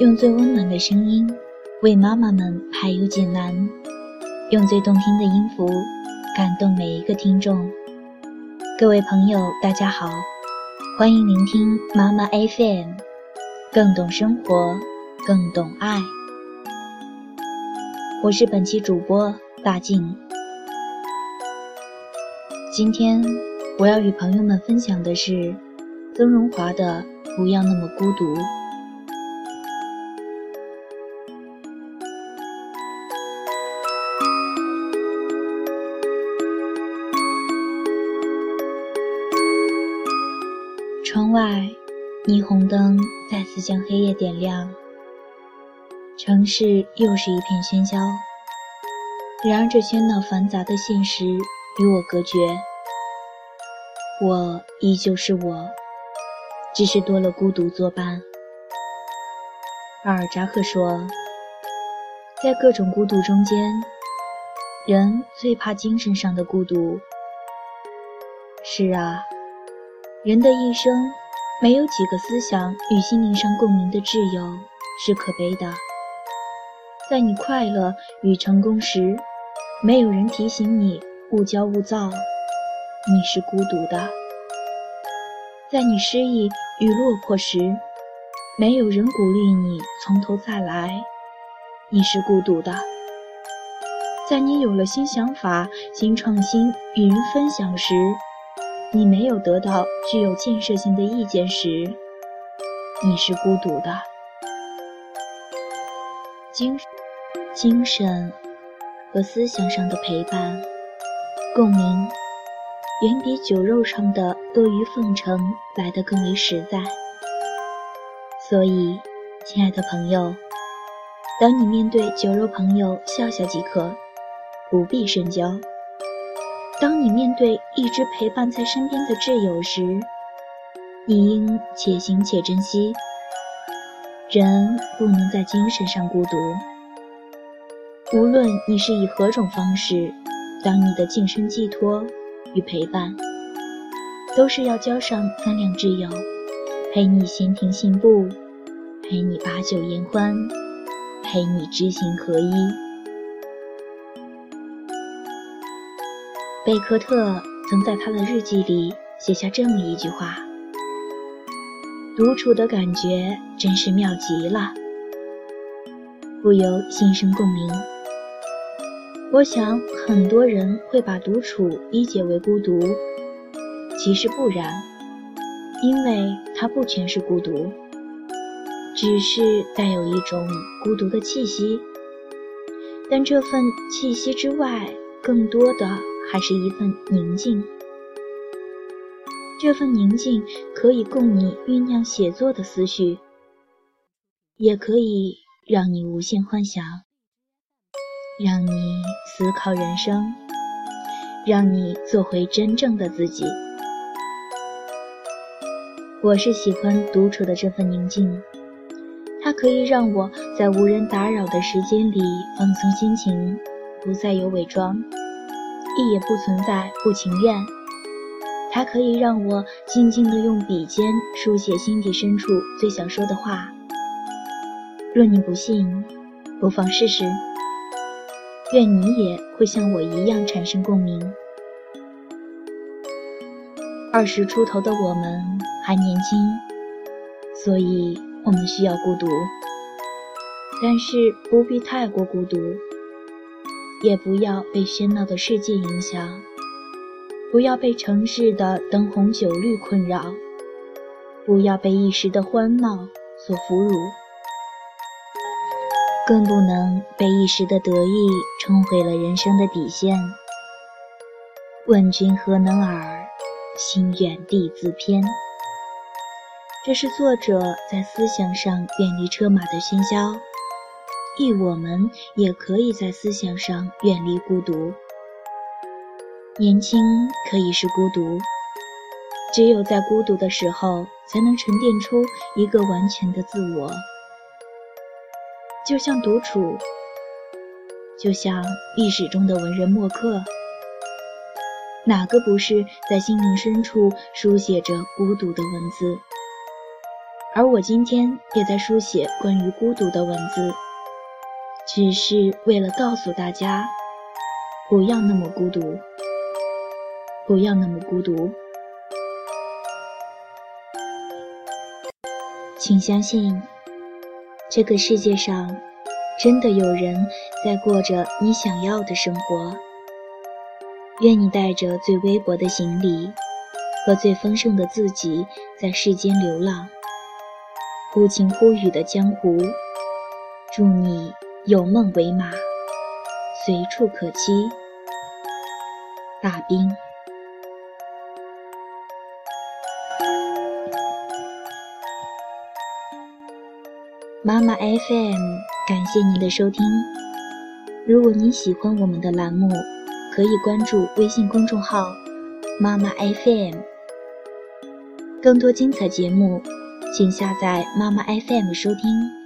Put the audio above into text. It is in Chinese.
用最温暖的声音为妈妈们排忧解难，用最动听的音符感动每一个听众。各位朋友，大家好，欢迎聆听妈妈 FM，更懂生活，更懂爱。我是本期主播大静。今天我要与朋友们分享的是曾荣华的《不要那么孤独》。窗外，霓虹灯再次将黑夜点亮，城市又是一片喧嚣。然而，这喧闹繁杂的现实与我隔绝，我依旧是我，只是多了孤独作伴。阿尔扎克说，在各种孤独中间，人最怕精神上的孤独。是啊。人的一生，没有几个思想与心灵上共鸣的挚友，是可悲的。在你快乐与成功时，没有人提醒你勿骄勿躁，你是孤独的；在你失意与落魄时，没有人鼓励你从头再来，你是孤独的；在你有了新想法、新创新与人分享时，你没有得到具有建设性的意见时，你是孤独的。精精神和思想上的陪伴、共鸣，远比酒肉上的阿谀奉承来得更为实在。所以，亲爱的朋友，当你面对酒肉朋友，笑笑即可，不必深交。当你面对一直陪伴在身边的挚友时，你应且行且珍惜。人不能在精神上孤独。无论你是以何种方式当你的精神寄托与陪伴，都是要交上三两挚友，陪你闲庭信步，陪你把酒言欢，陪你知行合一。贝克特曾在他的日记里写下这么一句话：“独处的感觉真是妙极了。”不由心生共鸣。我想很多人会把独处理解为孤独，其实不然，因为它不全是孤独，只是带有一种孤独的气息。但这份气息之外，更多的。还是一份宁静，这份宁静可以供你酝酿写作的思绪，也可以让你无限幻想，让你思考人生，让你做回真正的自己。我是喜欢独处的这份宁静，它可以让我在无人打扰的时间里放松心情，不再有伪装。亦也不存在不情愿，它可以让我静静地用笔尖书写心底深处最想说的话。若你不信，不妨试试。愿你也会像我一样产生共鸣。二十出头的我们还年轻，所以我们需要孤独，但是不必太过孤独。也不要被喧闹的世界影响，不要被城市的灯红酒绿困扰，不要被一时的欢闹所俘虏，更不能被一时的得意冲毁了人生的底线。问君何能尔？心远地自偏。这是作者在思想上远离车马的喧嚣。亦我们也可以在思想上远离孤独。年轻可以是孤独，只有在孤独的时候，才能沉淀出一个完全的自我。就像独处，就像历史中的文人墨客，哪个不是在心灵深处书写着孤独的文字？而我今天也在书写关于孤独的文字，只是为了告诉大家，不要那么孤独，不要那么孤独。请相信，这个世界上真的有人在过着你想要的生活。愿你带着最微薄的行李和最丰盛的自己，在世间流浪。忽晴忽雨的江湖，祝你有梦为马，随处可栖。大兵，妈妈 FM，感谢您的收听。如果您喜欢我们的栏目，可以关注微信公众号“妈妈 FM”，更多精彩节目。请下载妈妈 FM 收听。